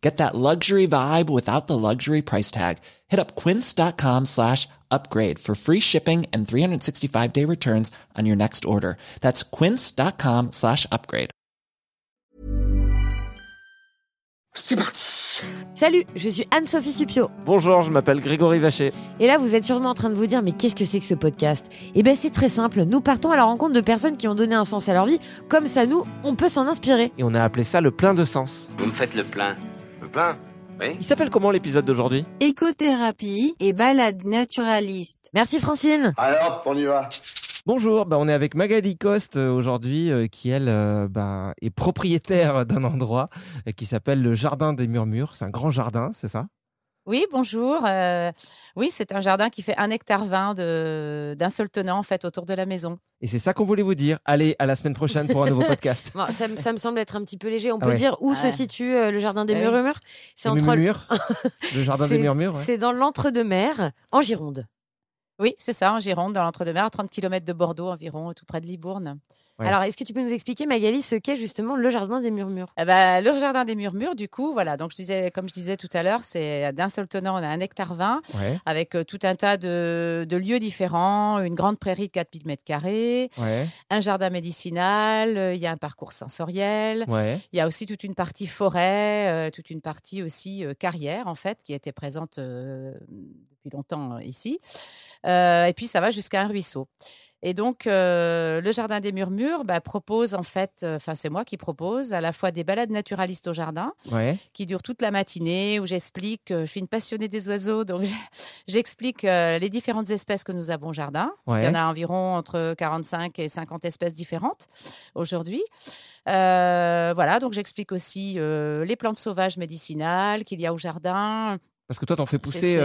Get that luxury vibe without the luxury price tag. Hit up quince.com slash upgrade for free shipping and 365 day returns on your next order. That's quince.com slash upgrade. C'est parti Salut, je suis Anne-Sophie Supio. Bonjour, je m'appelle Grégory Vacher. Et là, vous êtes sûrement en train de vous dire, mais qu'est-ce que c'est que ce podcast? Eh bien, c'est très simple. Nous partons à la rencontre de personnes qui ont donné un sens à leur vie. Comme ça, nous, on peut s'en inspirer. Et on a appelé ça le plein de sens. Vous me faites le plein. Le plein Oui Il s'appelle comment l'épisode d'aujourd'hui? Écothérapie et balade naturaliste. Merci Francine. Alors, on y va. Bonjour, bah on est avec Magali Coste euh, aujourd'hui, euh, qui elle euh, bah, est propriétaire d'un endroit euh, qui s'appelle le Jardin des Murmures. C'est un grand jardin, c'est ça? Oui, bonjour. Euh, oui, c'est un jardin qui fait un hectare 20 de- d'un seul tenant en fait autour de la maison. Et c'est ça qu'on voulait vous dire. Allez, à la semaine prochaine pour un nouveau podcast. Bon, ça, me- ça me semble être un petit peu léger. On Ah peut ouais. dire où se Ouais. situe euh, le jardin des Oui. murmures? C'est entre Murmures, le Jardin des Murmures. ouais. C'est dans l'entre-deux-mer, en Gironde. Oui, c'est ça, en Gironde, dans l'entre-deux-mer, à 30 km de Bordeaux environ, tout près de Libourne. Ouais. Alors, est-ce que tu peux nous expliquer, Magali, ce qu'est justement le jardin des murmures? Eh ben, le jardin des murmures, du coup, voilà. Donc, je disais, comme je disais tout à l'heure, c'est d'un seul tenant, on a un hectare 20 Ouais, avec euh, tout un tas de, de lieux différents, une grande prairie de 4000 mètres carrés, un jardin médicinal, euh, il y a un parcours sensoriel, ouais. Il y a aussi toute une partie forêt, euh, toute une partie aussi euh, carrière, en fait, qui était présente euh, depuis longtemps euh, ici. Euh, et puis, ça va jusqu'à un ruisseau. Et donc, euh, le Jardin des Murmures bah, propose, en fait, euh, enfin, c'est moi qui propose à la fois des balades naturalistes au jardin, ouais. qui durent toute la matinée, où j'explique, euh, je suis une passionnée des oiseaux, donc j'explique les différentes espèces que nous avons au jardin. Parce Ouais. qu'il y en a environ entre 45 et 50 espèces différentes aujourd'hui. Voilà, donc j'explique aussi les plantes sauvages médicinales qu'il y a au jardin. Parce que toi, t'en fais pousser.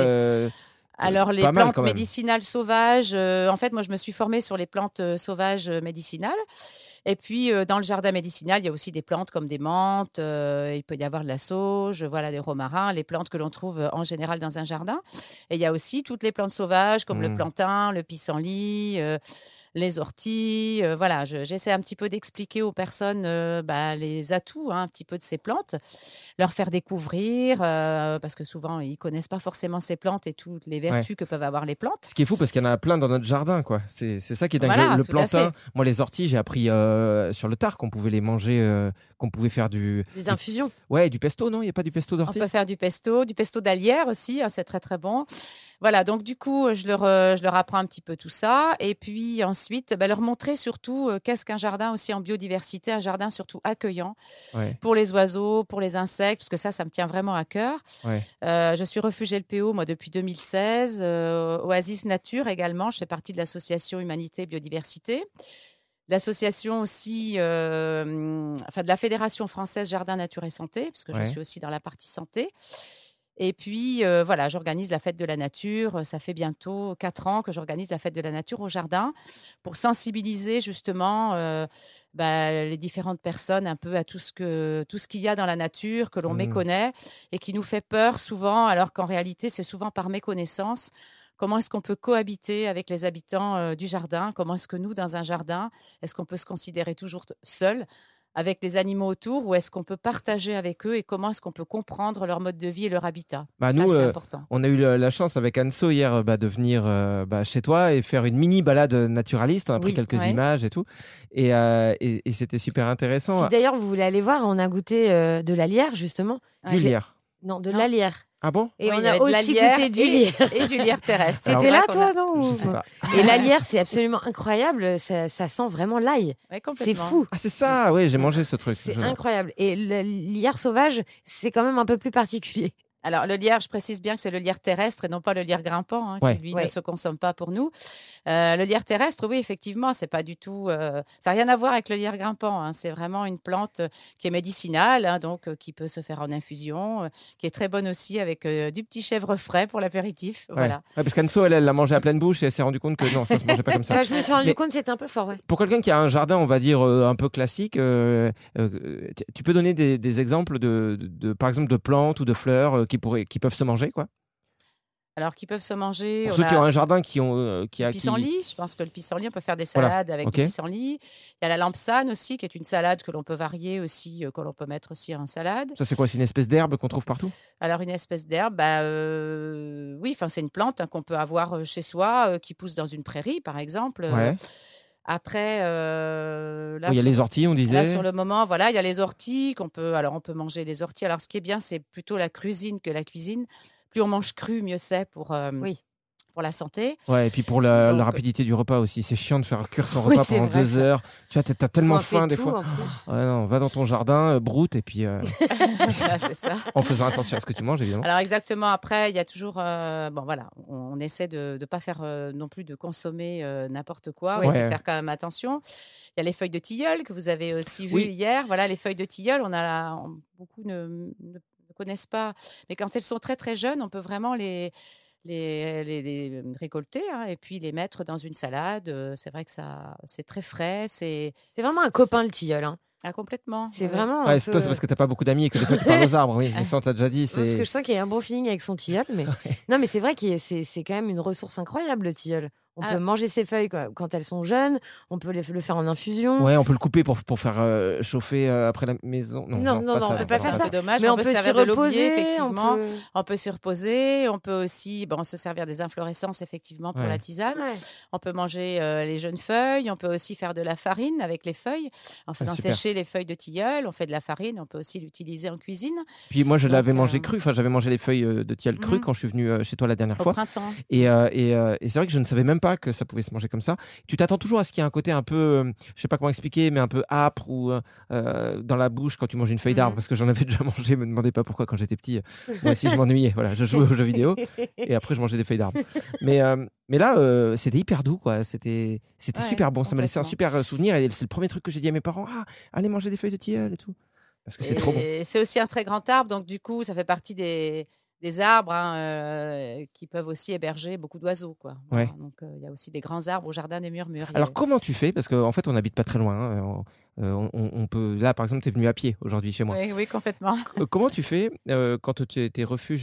Alors, les mal, plantes médicinales sauvages, euh, en fait, moi, je me suis formée sur les plantes euh, sauvages euh, médicinales. Et puis, euh, dans le jardin médicinal, il y a aussi des plantes comme des menthes, euh, il peut y avoir de la sauge, voilà, des romarins, les plantes que l'on trouve en général dans un jardin. Et il y a aussi toutes les plantes sauvages comme le Mm. plantain, le pissenlit, euh, les orties. euh, voilà, je- j'essaie un petit peu d'expliquer aux personnes euh, bah, les atouts hein, un petit peu de ces plantes, leur faire découvrir, euh, parce que souvent, ils connaissent pas forcément ces plantes et toutes les vertus que peuvent avoir les plantes. Ce qui est fou parce qu'il y en a plein dans notre jardin, quoi. C'est ça qui est dingue. Voilà, le plantain, moi les orties, j'ai appris sur le tard qu'on pouvait les manger, qu'on pouvait faire du, Des infusions ouais, du pesto, non? Il y a pas du pesto On d'ortie? peut faire du pesto, du pesto d'alière aussi, hein, c'est très très bon. Voilà, donc du coup, je leur, je leur apprends un petit peu tout ça. Et puis ensuite, bah, leur montrer surtout euh, qu'est-ce qu'un jardin aussi en biodiversité, un jardin surtout accueillant Ouais. pour les oiseaux, pour les insectes, parce que ça, ça me tient vraiment à cœur. Ouais. Euh, je suis refuge LPO, moi, depuis 2016. euh, Oasis Nature également, je fais partie de l'association Humanité Biodiversité. L'association aussi, enfin de la Fédération française Jardin, Nature et Santé, parce que Ouais. je suis aussi dans la partie santé. Et puis, euh, voilà, j'organise la fête de la nature. Ça fait bientôt quatre ans que j'organise la fête de la nature au jardin pour sensibiliser justement euh, bah, les différentes personnes un peu à tout ce que tout ce qu'il y a dans la nature que l'on Mhm. méconnaît et qui nous fait peur souvent, alors qu'en réalité, c'est souvent par méconnaissance comment est-ce qu'on peut cohabiter avec les habitants euh, du jardin, comment est-ce que nous, dans un jardin, est-ce qu'on peut se considérer toujours seul? Avec les animaux autour ou est-ce qu'on peut partager avec eux et comment est-ce qu'on peut comprendre leur mode de vie et leur habitat? Bah, Ça, nous, c'est euh, important. On a eu la, chance avec Anso hier euh, bah, de venir euh, bah, chez toi et faire une mini balade naturaliste. On a pris Oui, quelques ouais. images et tout. Et, euh, et, et c'était super intéressant. Si d'ailleurs vous voulez aller voir, on a goûté euh, de la lierre justement. Du lierre. Non, de Non. la lierre. Ah bon? Et Oui, on a aussi goûté du lierre. et du lierre terrestre. C'est là toi, a- non Je sais pas. Et la lierre, c'est absolument incroyable. Ça, ça sent vraiment l'ail. Ouais, C'est fou. Ah, c'est ça, oui, j'ai mangé ce truc. C'est incroyable. Et le lierre sauvage, c'est quand même un peu plus particulier. Alors, le lierre, je précise bien que c'est le lierre terrestre et non pas le lierre grimpant, hein, Ouais. qui lui Ouais. ne se consomme pas pour nous. Euh, le lierre terrestre, oui, effectivement, c'est pas du tout. euh, ça n'a rien à voir avec le lierre grimpant. hein. C'est vraiment une plante euh, qui est médicinale, hein, donc euh, qui peut se faire en infusion, euh, qui est très bonne aussi avec euh, du petit chèvre frais pour l'apéritif. Ouais. Voilà. Ouais, parce qu'Anso, elle, elle l'a mangé à pleine bouche et elle s'est rendue compte que non, ça se mangeait pas comme ça. Bah, je me suis rendu Mais- compte que c'était un peu fort. Ouais. Pour quelqu'un qui a un jardin, on va dire, euh, un peu classique, euh, euh, tu- tu peux donner des, des exemples, de, de- de- par exemple, de plantes ou de fleurs euh, qui, pourraient, qui peuvent se manger, quoi Alors, qui peuvent se manger. Pour on ceux a- qui ont un jardin qui ont... euh, qui a, Le qui- pissenlit, je pense que le pissenlit, on peut faire des Voilà, salades avec ok. le pissenlit. Il y a la lampsane aussi, qui est une salade que l'on peut varier aussi, euh, que l'on peut mettre aussi en salade. Ça, c'est quoi? C'est une espèce d'herbe qu'on trouve partout? Alors, une espèce d'herbe, bah, euh, oui, enfin, c'est une plante hein, qu'on peut avoir chez soi, qui pousse dans une prairie, par exemple. Ouais. Après, euh, là, Il y a sur- les orties, on Là, disait. sur le moment, voilà, il y a les orties qu'on peut. Alors, on peut manger les orties. Alors, ce qui est bien, c'est plutôt la cuisine que la cuisine. Plus on mange cru, mieux c'est pour, euh, Oui. Pour la santé. Ouais, et puis pour la, Donc, la euh, rapidité du repas aussi. C'est chiant de faire cuire son repas pendant vrai, deux ça. heures. Tu vois, t'as tellement faim des fois. Ouais, non, va dans ton jardin, euh, broute, et puis euh, ça. en faisant attention à ce que tu manges, évidemment. Alors exactement, après, il y a toujours... euh, bon, voilà, on, on essaie de ne pas faire non plus de consommer n'importe quoi. Essaie de Ouais. faire quand même attention. Il y a les feuilles de tilleul que vous avez aussi vues Oui. hier. Voilà, les feuilles de tilleul, on a, on- beaucoup ne connaissent pas. Mais quand elles sont très très jeunes, on peut vraiment les... Les, les- les récolter hein, et puis les mettre dans une salade. Euh, C'est vrai que ça, c'est très frais, c'est C'est vraiment un copain le tilleul. hein. ah, complètement. C'est ouais, vraiment. Ouais, toi, peu- c'est parce que t'as pas beaucoup d'amis et que des fois tu parles aux arbres, oui. Mais ça, on t'a déjà dit. Parce que je sens qu'il y a un bon feeling avec son tilleul. Mais... Non, mais c'est vrai que c'est c'est quand même une ressource incroyable, le tilleul. On Ah. peut manger ses feuilles quand elles sont jeunes. On peut les- le faire en infusion. Ouais, on peut le couper pour, pour faire euh, chauffer euh, après la maison. Non, Non, non, non, on peut pas Ça, faire c'est ça. dommage. mais on, on peut peut se servir de l'aubier, reposer. On effectivement. peut... On peut s'y reposer, on peut aussi bon, se servir des inflorescences effectivement pour Ouais. la tisane. Ouais. On peut manger euh, les jeunes feuilles, on peut aussi faire de la farine avec les feuilles en faisant Ah, super. sécher les feuilles de tilleul. On fait de la farine, on peut aussi l'utiliser en cuisine Puis moi, je l'avais euh, mangé cru. Enfin, j'avais mangé les feuilles de tilleul cru Mhm. quand je suis venu chez toi la dernière au fois. printemps. Et, euh, et, euh, et c'est vrai que je ne savais même pas que ça pouvait se manger comme ça. Tu t'attends toujours à ce qu'il y ait un côté un peu, euh, je sais pas comment expliquer, mais un peu âpre ou euh, euh, dans la bouche quand tu manges une feuille d'arbre, Mhm. parce que j'en avais déjà mangé. Me demandez pas pourquoi quand j'étais petit. Moi aussi, je m'ennuyais. Voilà, je jouais aux jeux vidéo et après je mangeais des feuilles d'arbre. Mais euh, mais là, euh, c'était hyper doux, quoi. C'était c'était Ouais, super bon. Ça m'a laissé un super souvenir et c'est le premier truc que j'ai dit à mes parents. Ah, allez manger des feuilles de tilleul et tout. Parce que c'est trop bon. C'est aussi un très grand arbre, donc du coup, ça fait partie des, des arbres hein, euh, qui peuvent aussi héberger beaucoup d'oiseaux. quoi. Donc euh, il y a aussi des grands arbres au jardin des murmures. A- Alors comment tu fais? Parce qu'en fait, on n'habite pas très loin. hein. On, euh, on- on peut. Là, par exemple, tu es venu à pied aujourd'hui chez moi. oui, oui, complètement. Euh, Comment tu fais euh, quand tu es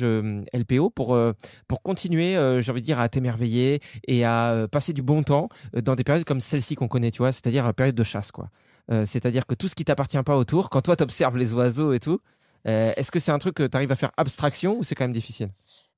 euh, LPO pour, euh, pour continuer, euh, j'ai envie de dire, à t'émerveiller et à euh, passer du bon temps euh, dans des périodes comme celle-ci qu'on connaît, tu vois, c'est-à-dire la période de chasse, quoi. Euh, c'est-à-dire que tout ce qui t'appartient pas autour, quand toi tu observes les oiseaux et tout, euh, est-ce que c'est un truc que tu arrives à faire abstraction ou c'est quand même difficile?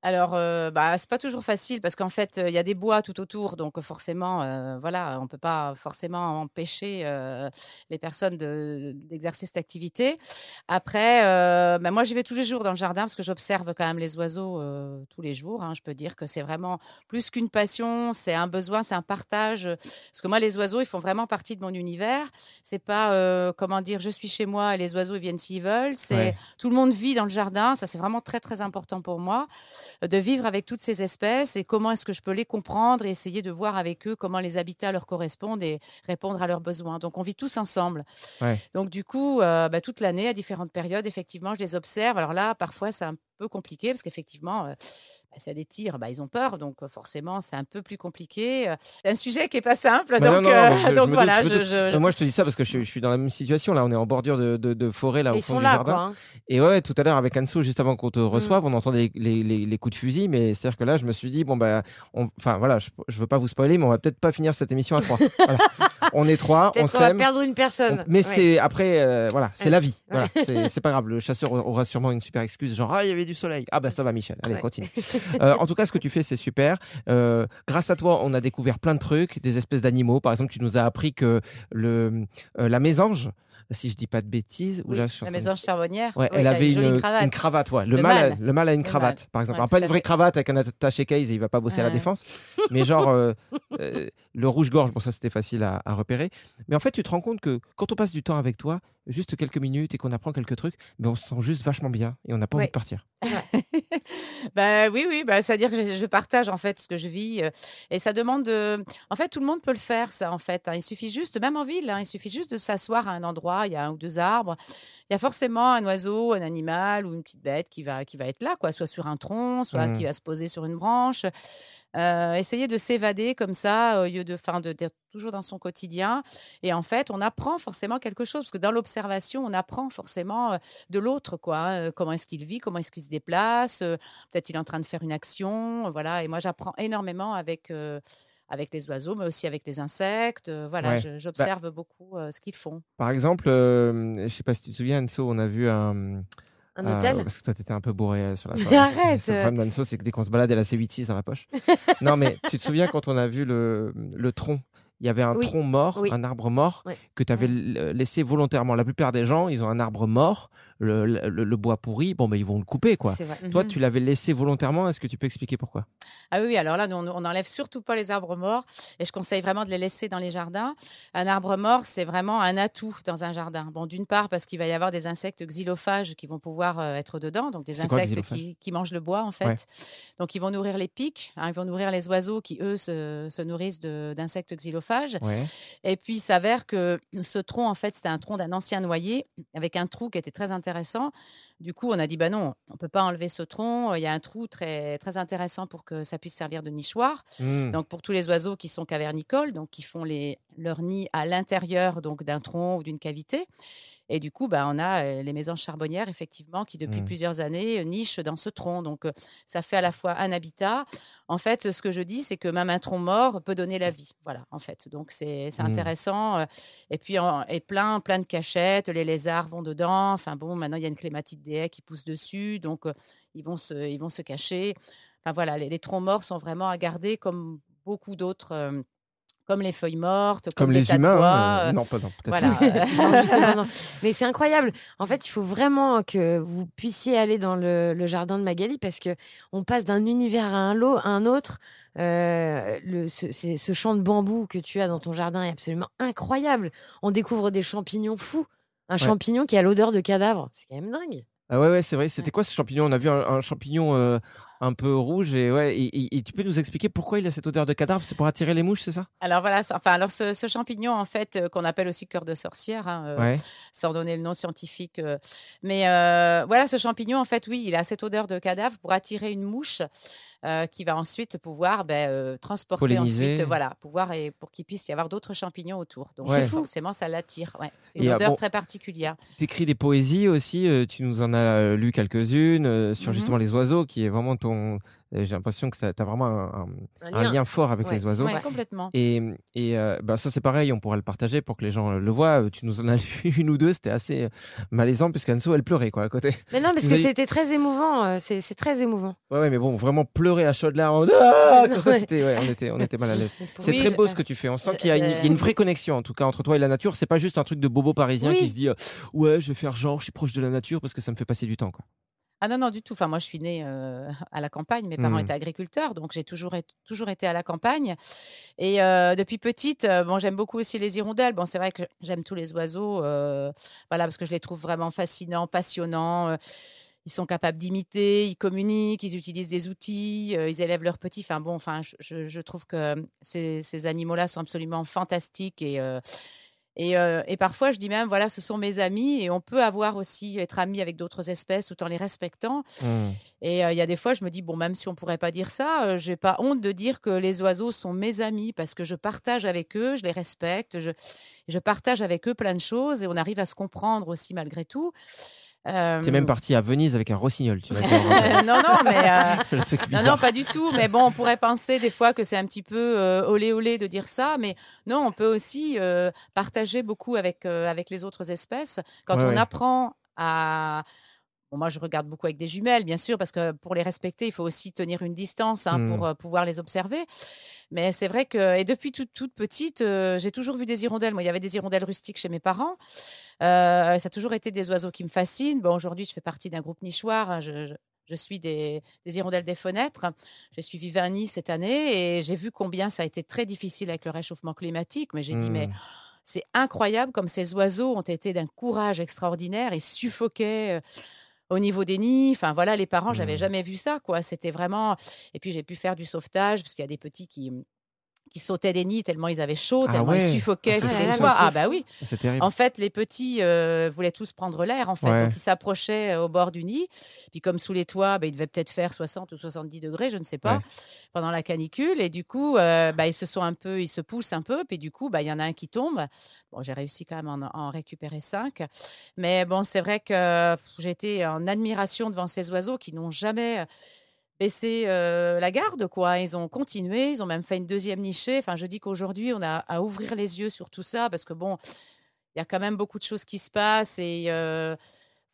Alors, euh, bah, c'est pas toujours facile parce qu'en fait, euh, il y a des bois tout autour, donc forcément, euh, voilà, on peut pas forcément empêcher euh, les personnes de- d'exercer cette activité. Après, euh, bah, moi, j'y vais tous les jours dans le jardin parce que j'observe quand même les oiseaux euh, tous les jours. hein. Je peux dire que c'est vraiment plus qu'une passion, c'est un besoin, c'est un partage. Parce que moi, les oiseaux, ils font vraiment partie de mon univers. C'est pas, euh, comment dire, je suis chez moi et les oiseaux ils viennent s'ils veulent. C'est Ouais. tout le monde vit dans le jardin. Ça, c'est vraiment très très important pour moi de vivre avec toutes ces espèces et comment est-ce que je peux les comprendre et essayer de voir avec eux comment les habitats leur correspondent et répondre à leurs besoins. Donc on vit tous ensemble. Ouais. Donc du coup, euh, bah, toute l'année, à différentes périodes, effectivement, je les observe. Alors là, parfois, c'est un peu compliqué parce qu'effectivement, euh, bah, ça les tire, bah, ils ont peur, donc forcément c'est un peu plus compliqué. C'est un sujet qui est pas simple, Bah donc, non, non, euh, je- donc voilà. doute. je- Euh, Moi, je te dis ça parce que je, suis dans la même situation. Là, on est en bordure de, de, de forêt, là, au Ils fond sont du là, jardin. quoi. hein. Et ouais, tout à l'heure avec Anso, juste avant qu'on te reçoive, on entendait les, les, les coups de fusil, mais c'est-à-dire que là, je me suis dit, bon, bah, on- enfin voilà, je, je veux pas vous spoiler, mais on va peut-être pas finir cette émission à trois. Voilà. On est trois, on qu'on va perdre une personne. on- Mais Ouais. c'est après, euh, voilà, c'est Ouais. la vie. Voilà, c'est c'est pas grave. Le chasseur aura sûrement une super excuse, genre ah il y avait du soleil. Ah bah ça va Michel. Allez continue. Euh, en tout cas, ce que tu fais, c'est super. Euh, grâce à toi, on a découvert plein de trucs, des espèces d'animaux. Par exemple, tu nous as appris que le euh, la mésange, si je dis pas de bêtises, ou là, je la mésange charbonnière. Ouais, elle avait une, cravate. une cravate, ouais. Le, Le mâle, mâle. a- le mâle a une Le cravate, mâle. par exemple. Alors, pas une vraie fait. cravate avec un attaché case, il va pas bosser à la défense. Mais genre, euh, euh, le rouge-gorge, bon, ça c'était facile à, à repérer. Mais en fait, tu te rends compte que quand on passe du temps avec toi, juste quelques minutes et qu'on apprend quelques trucs, mais on se sent juste vachement bien et on n'a pas envie de partir. bah oui, oui, bah, c'est-à-dire que je, je partage en fait ce que je vis euh, et ça demande de. En fait, tout le monde peut le faire, ça en fait. hein. Il suffit juste, même en ville, hein, il suffit juste de s'asseoir à un endroit, il y a un ou deux arbres, il y a forcément un oiseau, un animal ou une petite bête qui va, qui va être là, quoi, soit sur un tronc, soit Mhm. qui va se poser sur une branche. Euh, essayer de s'évader comme ça au lieu de, fin, de d'être toujours dans son quotidien. Et en fait, on apprend forcément quelque chose parce que dans l'observation, on apprend forcément euh, de l'autre, quoi. hein, euh, comment est-ce qu'il vit, comment est-ce qu'il se déplace. Peut-être il est en train de faire une action, voilà. Et moi, j'apprends énormément avec. euh, avec les oiseaux, mais aussi avec les insectes. voilà, Ouais. je- j'observe beaucoup euh, ce qu'ils font. Par exemple, je sais pas si tu te souviens, Anso, on a vu un. Un euh, hôtel parce que toi, t'étais un peu bourré euh, sur la Mais soirée. arrête. Le problème d'Anso, c'est que dès qu'on se balade, elle a ses 8-6 dans la poche. non, mais tu te souviens quand on a vu le, le tronc? Il y avait un Oui. tronc mort, Oui. un arbre mort, que tu avais laissé volontairement. La plupart des gens, ils ont un arbre mort, le, le- le bois pourri, bon, ben, ils vont le couper, quoi. Toi, Mhm. tu l'avais laissé volontairement. Est-ce que tu peux expliquer pourquoi? Ah oui, alors là, nous, on n'enlève surtout pas les arbres morts et je conseille vraiment de les laisser dans les jardins. Un arbre mort, c'est vraiment un atout dans un jardin. Bon, d'une part, parce qu'il va y avoir des insectes xylophages qui vont pouvoir euh, être dedans, donc des quoi, insectes qui, qui mangent le bois, en fait. Ouais. Donc, ils vont nourrir les pics, hein, ils vont nourrir les oiseaux qui, eux, se, se nourrissent d'insectes xylophages. Ouais. Et puis, il s'avère que ce tronc, en fait, c'était un tronc d'un ancien noyer avec un trou qui était très intéressant intéressant. Du coup, on a dit, bah non, on peut pas enlever ce tronc. Il y a un trou très, très intéressant pour que ça puisse servir de nichoir. Hmm. Donc, pour tous les oiseaux qui sont cavernicoles, donc qui font les, leur nid à l'intérieur donc d'un tronc ou d'une cavité. Et du coup, bah, on a euh, les mésanges charbonnières, effectivement, qui depuis Mm. plusieurs années euh, nichent dans ce tronc. Donc, euh, ça fait à la fois un habitat. En fait, ce que je dis, c'est que même un tronc mort peut donner la vie. Voilà, en fait. Donc, c'est c'est Mm. intéressant. euh, Et puis, en- et plein, plein de cachettes. Les lézards vont dedans. Enfin, bon, maintenant, il y a une clématite des haies qui pousse dessus. Donc, euh, ils, vont se, ils vont se cacher. Enfin, voilà, les, les troncs morts sont vraiment à garder comme beaucoup d'autres. euh, comme les feuilles mortes, comme, Comme les humains. hein, euh, Non, pas non, peut-être voilà. Non, non. Mais c'est incroyable. En fait, il faut vraiment que vous puissiez aller dans le, le jardin de Magali parce que on passe d'un univers à un, lot, à un autre. Euh, le, ce, c'est- ce champ de bambou que tu as dans ton jardin est absolument incroyable. On découvre des champignons fous. Un champignon qui a l'odeur de cadavre. C'est quand même dingue. Ah ouais, ouais, c'est vrai. C'était quoi ce champignon? On a vu un, un champignon euh, un peu rouge et ouais. Et, tu peux nous expliquer pourquoi il a cette odeur de cadavre? C'est pour attirer les mouches, c'est ça? Alors voilà, enfin alors ce, ce champignon en fait euh, qu'on appelle aussi cœur de sorcière, hein, euh, Ouais. sans donner le nom scientifique, euh, mais voilà ce champignon en fait oui, il a cette odeur de cadavre pour attirer une mouche euh, qui va ensuite pouvoir ben, euh, transporter ensuite, voilà, pouvoir et pour qu'il puisse y avoir d'autres champignons autour. Donc Ouais. forcément ça l'attire. Ouais. C'est une Et, odeur bon, très particulière. T'écris des poésies aussi. euh, tu nous en as lu quelques-unes sur Mhm. justement les oiseaux, qui est vraiment ton. J'ai l'impression que tu as vraiment un, un- Un un lien fort avec Ouais. les oiseaux. Ouais, complètement. Et, et euh, bah, ça, c'est pareil, on pourra le partager pour que les gens le voient. Tu nous en as lu une ou deux, c'était assez malaisant, puisqu'Anso, elle pleurait quoi, à côté. Mais non, parce que c'était très émouvant. C'est très émouvant. Ouais, ouais, mais bon, vraiment pleurer à chaudes larmes. Ah Comme ça, Ouais. c'était, ouais, on, était, on était mal à l'aise. C'est Oui, très je- beau ce que tu fais. On sent qu'il y, a une- je- il y a une vraie connexion, en tout cas, entre toi et la nature. C'est pas juste un truc de bobo parisien Oui. qui se dit euh, Ouais, je vais faire genre, je suis proche de la nature parce que ça me fait passer du temps. Quoi. Ah non, non, du tout. Enfin, moi, je suis née euh, à la campagne. Mes parents Mhm. étaient agriculteurs, donc j'ai toujours, été- toujours été à la campagne. Et euh, depuis petite, euh, bon, j'aime beaucoup aussi les hirondelles. Bon, c'est vrai que j'aime tous les oiseaux, voilà, parce que je les trouve vraiment fascinants, passionnants. Ils sont capables d'imiter, ils communiquent, ils utilisent des outils, ils élèvent leurs petits. Enfin bon, enfin, je, trouve que ces, ces animaux-là sont absolument fantastiques et, Et, euh, et parfois, je dis même, voilà, ce sont mes amis et on peut avoir aussi, être amis avec d'autres espèces tout en les respectant. Hmm. Et euh, il y a des fois, je me dis, bon, même si on pourrait pas dire ça, euh, j'ai pas honte de dire que les oiseaux sont mes amis parce que je partage avec eux, je les respecte, je, je partage avec eux plein de choses et on arrive à se comprendre aussi malgré tout. Euh, T'es même parti à Venise avec un rossignol, tu dire. non, non, mais euh, non, non, pas du tout. Mais bon, on pourrait penser des fois que c'est un petit peu euh, olé olé de dire ça, mais non, on peut aussi euh, partager beaucoup avec euh, avec les autres espèces quand Ouais, on ouais. apprend à Bon, moi, je regarde beaucoup avec des jumelles, bien sûr, parce que pour les respecter, il faut aussi tenir une distance hein, pour euh, pouvoir les observer. Mais c'est vrai que, et depuis toute, toute petite, euh, j'ai toujours vu des hirondelles. Moi, il y avait des hirondelles rustiques chez mes parents. Euh, ça a toujours été des oiseaux qui me fascinent. Bon, aujourd'hui, je fais partie d'un groupe nichoir. hein, je, je- je suis des, des hirondelles des fenêtres. J'ai suivi Verny cette année et j'ai vu combien ça a été très difficile avec le réchauffement climatique. Mais j'ai dit, mais Hmm. c'est incroyable comme ces oiseaux ont été d'un courage extraordinaire et suffoquaient au niveau des nids. Enfin voilà, les parents, j'avais Mhm. jamais vu ça quoi. C'était vraiment. Et puis j'ai pu faire du sauvetage parce qu'il y a des petits qui qui sautaient des nids tellement ils avaient chaud, Ah tellement ouais. ils suffoquaient Ah, sur les toits. Ah bah oui. C'est terrible. En fait, les petits euh, voulaient tous prendre l'air, en fait. Ouais. Donc, ils s'approchaient euh, au bord du nid. Puis, comme sous les toits, bah, il devait peut-être faire 60 ou 70 degrés, je ne sais pas, Ouais. pendant la canicule. Et du coup, euh, bah, ils se sont un peu, ils se poussent un peu. Puis, du coup, bah, il y en a un qui tombe. Bon, j'ai réussi quand même à en, à en récupérer cinq. Mais bon, c'est vrai que été en admiration devant ces oiseaux qui n'ont jamais euh, baissé euh, la garde, quoi. Ils ont continué, ils ont même fait une deuxième nichée. Enfin, je dis qu'aujourd'hui, on a à ouvrir les yeux sur tout ça parce que bon, il y a quand même beaucoup de choses qui se passent et euh,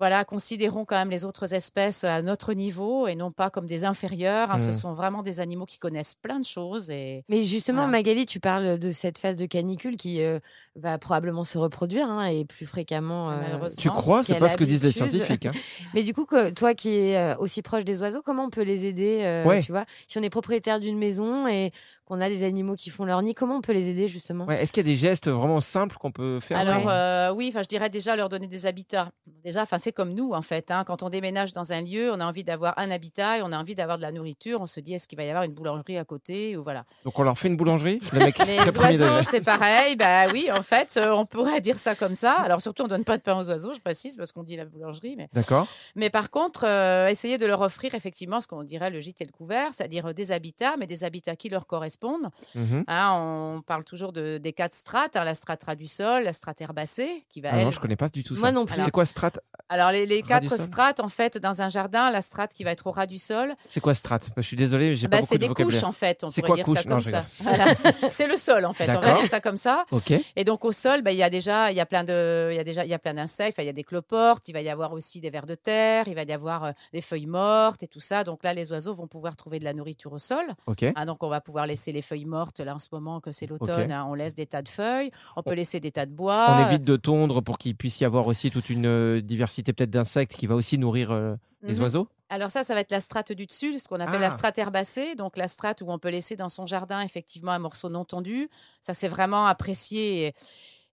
voilà, considérons quand même les autres espèces à notre niveau et non pas comme des inférieurs. hein. Ce Mhm. sont vraiment des animaux qui connaissent plein de choses et Mais justement, Voilà. Magali, tu parles de cette phase de canicule qui euh, va probablement se reproduire hein, et plus fréquemment. euh, Malheureusement. Tu crois C'est pas ce que disent les scientifiques. hein. Mais du coup, que- toi qui es euh, aussi proche des oiseaux, comment on peut les aider euh, Ouais. Tu vois, si on est propriétaire d'une maison et qu'on a les animaux qui font leur nid, comment on peut les aider justement? Ouais, Est-ce qu'il y a des gestes vraiment simples qu'on peut faire Alors euh, oui, enfin je dirais déjà leur donner des habitats. Déjà, enfin c'est comme nous en fait. hein. Quand on déménage dans un lieu, on a envie d'avoir un habitat et on a envie d'avoir de la nourriture. On se dit est-ce qu'il va y avoir une boulangerie à côté ou voilà. Donc on leur fait une boulangerie? Le mec, Les oiseaux, c'est pareil. Bah oui, en fait, euh, on pourrait dire ça comme ça. Alors surtout, on donne pas de pain aux oiseaux, je précise, parce qu'on dit la boulangerie. Mais, D'accord. mais par contre, euh, essayer de leur offrir effectivement ce qu'on dirait le gîte et le couvert, c'est-à-dire euh, des habitats, mais des habitats qui leur correspondent. Mhm. Hein, on parle toujours de, des quatre strates, hein, la strate ras du sol, la strate herbacée, qui va Ah elle. non, je connais pas du tout ça. Moi non plus. C'est quoi strat? Alors les, quatre strates, en fait, dans un jardin, la strate qui va être au ras du sol, C'est quoi strat? Je suis désolé, j'ai bah, pas beaucoup c'est de des couches en fait. On C'est pourrait quoi dire ça couche comme ça. Voilà. c'est le sol en fait. On va dire ça comme ça. Ok. Et donc au sol, bah, il y a déjà, il y a plein de, il y a déjà, il y a plein d'insectes. Enfin, il y a des cloportes, il va y avoir aussi des vers de terre, il va y avoir euh, des feuilles mortes et tout ça. Donc là, les oiseaux vont pouvoir trouver de la nourriture au sol. Ok. Ah, donc on va pouvoir laisser les feuilles mortes là en ce moment que c'est l'automne. Hein, on laisse des tas de feuilles. On peut laisser des tas de bois. On évite de tondre pour qu'il puisse y avoir aussi toute une euh, diversité peut-être d'insectes qui va aussi nourrir euh, les Mhm. oiseaux? Alors ça, ça va être la strate du dessus, ce qu'on appelle la Ah. strate herbacée. Donc la strate où on peut laisser dans son jardin effectivement un morceau non tondu. Ça, c'est vraiment apprécié et,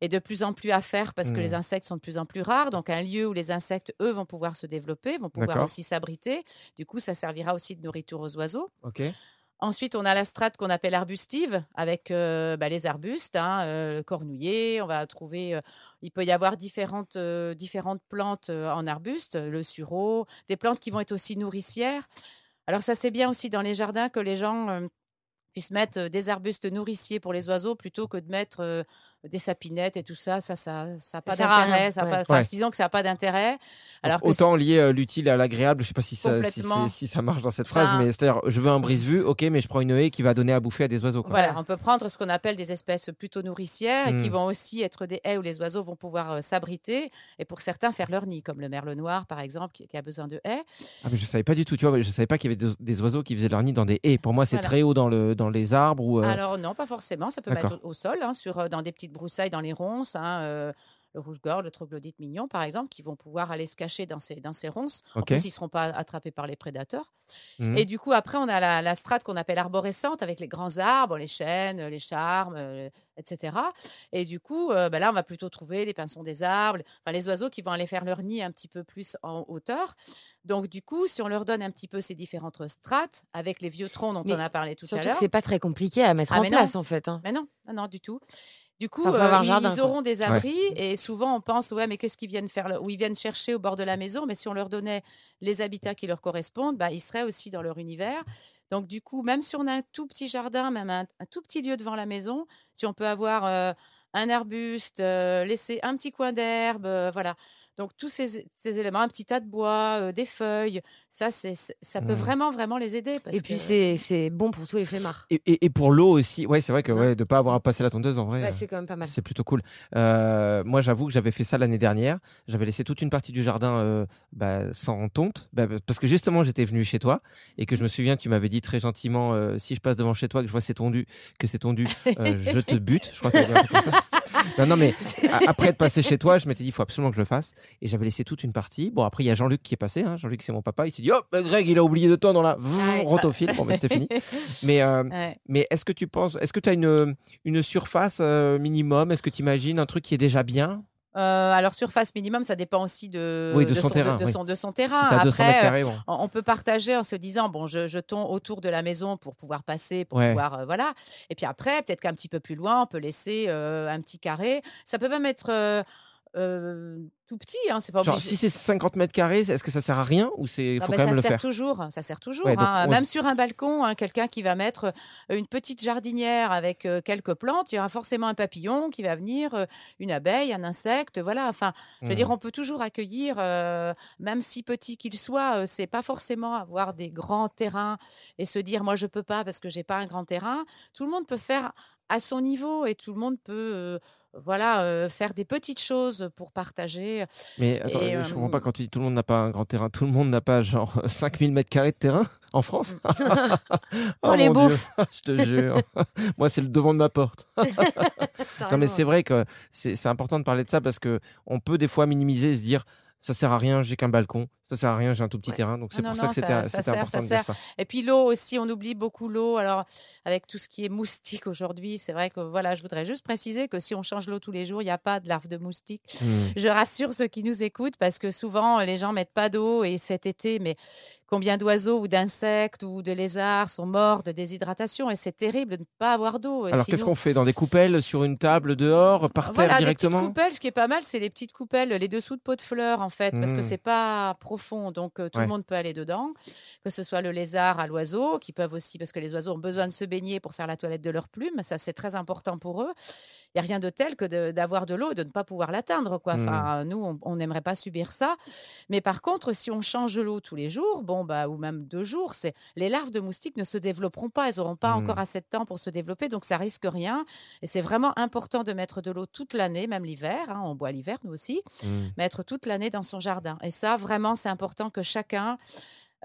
et de plus en plus à faire parce que les insectes sont de plus en plus rares. Donc un lieu où les insectes, eux, vont pouvoir se développer, vont pouvoir aussi s'abriter. Du coup, ça servira aussi de nourriture aux oiseaux. Ensuite, on a la strate qu'on appelle arbustive, avec euh, bah, les arbustes, hein, euh, le cornouiller. On va trouver, euh, il peut y avoir différentes, différentes plantes en arbuste, le sureau, des plantes qui vont être aussi nourricières. Alors ça, c'est bien aussi dans les jardins que les gens puissent mettre des arbustes nourriciers pour les oiseaux plutôt que de mettre des sapinettes et tout ça. Ça, ça n'a pas d'intérêt. ça a ouais. pas- enfin, Ouais. Disons que ça n'a pas d'intérêt. Alors Autant lier euh, l'utile à l'agréable, je sais pas si ça, si, ça marche dans cette phrase, Enfin- mais c'est-à-dire je veux un brise-vue, ok, mais je prends une haie qui va donner à bouffer à des oiseaux. Quoi. Voilà, on peut prendre ce qu'on appelle des espèces plutôt nourricières et qui Mm. vont aussi être des haies où les oiseaux vont pouvoir euh, s'abriter et pour certains faire leur nid, comme le merle noir par exemple qui, qui a besoin de haies. Ah, mais je savais pas du tout, tu vois, je savais pas qu'il y avait des, des oiseaux qui faisaient leur nid dans des haies. Pour moi, c'est Voilà. très haut dans, le, dans les arbres ou. euh, Alors non, pas forcément, ça peut mettre au, au sol, hein, sur, dans des petites broussailles, dans les ronces. hein, euh, le rouge-gorge, le troglodyte mignon, par exemple, qui vont pouvoir aller se cacher dans ces, dans ces ronces. En Ok. plus, ils ne seront pas attrapés par les prédateurs. mhm. Et du coup, après, on a la, la strate qu'on appelle arborescente avec les grands arbres, les chênes, les charmes, euh, etc. Et du coup, euh, bah là, on va plutôt trouver les pinsons des arbres, enfin, les oiseaux qui vont aller faire leur nid un petit peu plus en hauteur. Donc, du coup, si on leur donne un petit peu ces différentes strates, avec les vieux troncs dont Mais on a parlé tout à Surtout l'heure. que c'est pas très compliqué à mettre Ah, en non. place en fait. hein. Mais non, non, non, du tout. Du coup, euh, ils, jardin, ils quoi. auront des abris et souvent on pense ouais mais qu'est-ce qu'ils viennent faire là Ou ils viennent chercher au bord de la maison, mais si on leur donnait les habitats qui leur correspondent, bah, ils seraient aussi dans leur univers. Donc du coup, même si on a un tout petit jardin, même un, un tout petit lieu devant la maison, si on peut avoir euh, un arbuste, euh, laisser un petit coin d'herbe, voilà. Donc tous ces, ces éléments, un petit tas de bois, des feuilles, ça, c'est, ça peut vraiment, vraiment les aider. Parce Et puis que- c'est c'est bon pour tous les flemmards. Et, et- et pour l'eau aussi, ouais, c'est vrai que ouais, de pas avoir à passer la tondeuse en vrai. Ouais, euh, c'est quand même pas mal. C'est plutôt cool. Euh, moi, j'avoue que j'avais fait ça l'année dernière. J'avais laissé toute une partie du jardin euh, bah, sans tonte, bah, parce que justement, j'étais venu chez toi et que je me souviens, tu m'avais dit très gentiment, euh, si je passe devant chez toi, que je vois c'est tondu, que c'est tondu, euh, je te bute. Je crois que ça. Non, non, mais après être passé chez toi, je m'étais dit, il faut absolument que je le fasse. Et j'avais laissé toute une partie. Bon, après, il y a Jean-Luc qui est passé. Hein. Jean-Luc, c'est mon papa. Il s'est dit, oh, bah, Greg, il a oublié de tondre là. Ouais. Rotofile. Bon, mais c'était fini. Mais, euh, Ouais. mais est-ce que tu penses, est-ce que tu as une, une surface euh, minimum? Est-ce que tu imagines un truc qui est déjà bien? Euh, alors surface minimum, ça dépend aussi de, Oui, de son terrain, de, oui. son, terrain. tu as 200 mètres Après, carrés, bon. on peut partager en se disant bon, je, je tond autour de la maison pour pouvoir passer, pour Ouais. pouvoir euh, voilà. Et puis après, peut-être qu'un petit peu plus loin, on peut laisser euh, un petit carré. Ça peut même être euh, tout petit, hein, c'est pas Genre, obligé. si c'est 50 mètres carrés, est-ce que ça sert à rien ou c'est Ah faut bah, quand ça même le sert faire? toujours, ça sert toujours. Ouais, hein. Même sur un balcon, hein, quelqu'un qui va mettre euh, une petite jardinière avec euh, quelques plantes, il y aura forcément un papillon qui va venir, euh, une abeille, un insecte, voilà. Enfin, je veux dire, on peut toujours accueillir, même si petit qu'il soit. c'est pas forcément avoir des grands terrains et se dire, moi, je peux pas parce que j'ai pas un grand terrain. Tout le monde peut faire à son niveau et tout le monde peut, voilà, euh, faire des petites choses pour partager. Mais attends, Et, je comprends euh, pas quand tu dis tout le monde n'a pas un grand terrain. Tout le monde n'a pas genre 5000 mètres carrés de terrain en France? Oh, les mon Dieu. Je te jure. Moi, c'est le devant de ma porte. Non, mais c'est vrai que c'est c'est important de parler de ça parce que on peut des fois minimiser et se dire ça sert à rien, j'ai qu'un balcon, ça sert à rien, j'ai un tout petit Ouais. terrain. Donc c'est pour non, ça que c'était important ça de dire ça. Et puis l'eau aussi, on oublie beaucoup l'eau. Alors avec tout ce qui est moustique aujourd'hui, c'est vrai que voilà, je voudrais juste préciser que si on change l'eau tous les jours, il n'y a pas de larves de moustiques. Hmm. Je rassure ceux qui nous écoutent parce que souvent les gens mettent pas d'eau et cet été, mais combien d'oiseaux ou d'insectes ou de lézards sont morts de déshydratation et c'est terrible de ne pas avoir d'eau. Alors qu'est-ce qu'on fait dans des coupelles sur une table dehors par terre voilà, des directement? petites coupelles, ce qui est pas mal, c'est les petites coupelles, les dessous de pots de fleurs en fait, parce que Mm. c'est pas profond, donc euh, tout Ouais. le monde peut aller dedans, que ce soit le lézard à l'oiseau, qui peuvent aussi, parce que les oiseaux ont besoin de se baigner pour faire la toilette de leurs plumes, ça c'est très important pour eux. Il y a rien de tel que d'avoir de, l'eau et de ne pas pouvoir l'atteindre, quoi. Mm. Enfin, nous, on- n'aimerait pas subir ça, mais par contre, si on change l'eau tous les jours, bon bah ou même deux jours, c'est les larves de moustiques ne se développeront pas, elles n'auront pas Mm. encore assez de temps pour se développer, donc ça risque rien. Et c'est vraiment important de mettre de l'eau toute l'année, même l'hiver. hein, on boit l'hiver, nous aussi. Hmm. Mettre toute l'année dans son jardin. Et ça, vraiment, c'est important que chacun.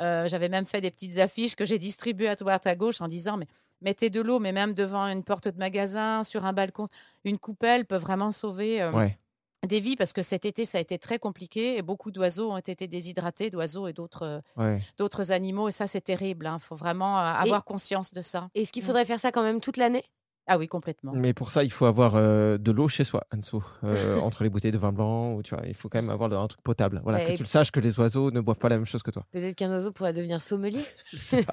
euh, J'avais même fait des petites affiches que j'ai distribuées à droite à gauche en disant mais mettez de l'eau, mais même devant une porte de magasin, sur un balcon, une coupelle peut vraiment sauver. euh, Ouais. Des vies parce que cet été ça a été très compliqué et beaucoup d'oiseaux ont été déshydratés, d'oiseaux et d'autres euh, Ouais. d'autres animaux et ça c'est terrible. Il faut vraiment avoir conscience de ça. Est-ce qu'il faudrait faire ça quand même toute l'année? Ah oui complètement. Mais pour ça, il faut avoir euh, de l'eau chez soi, Anso, euh, entre les bouteilles de vin blanc. Ou, tu vois, il faut quand même avoir un truc potable. Voilà, Ouais, que tu le saches que les oiseaux ne boivent pas la même chose que toi. Peut-être qu'un oiseau pourrait devenir sommelier. Je sais pas.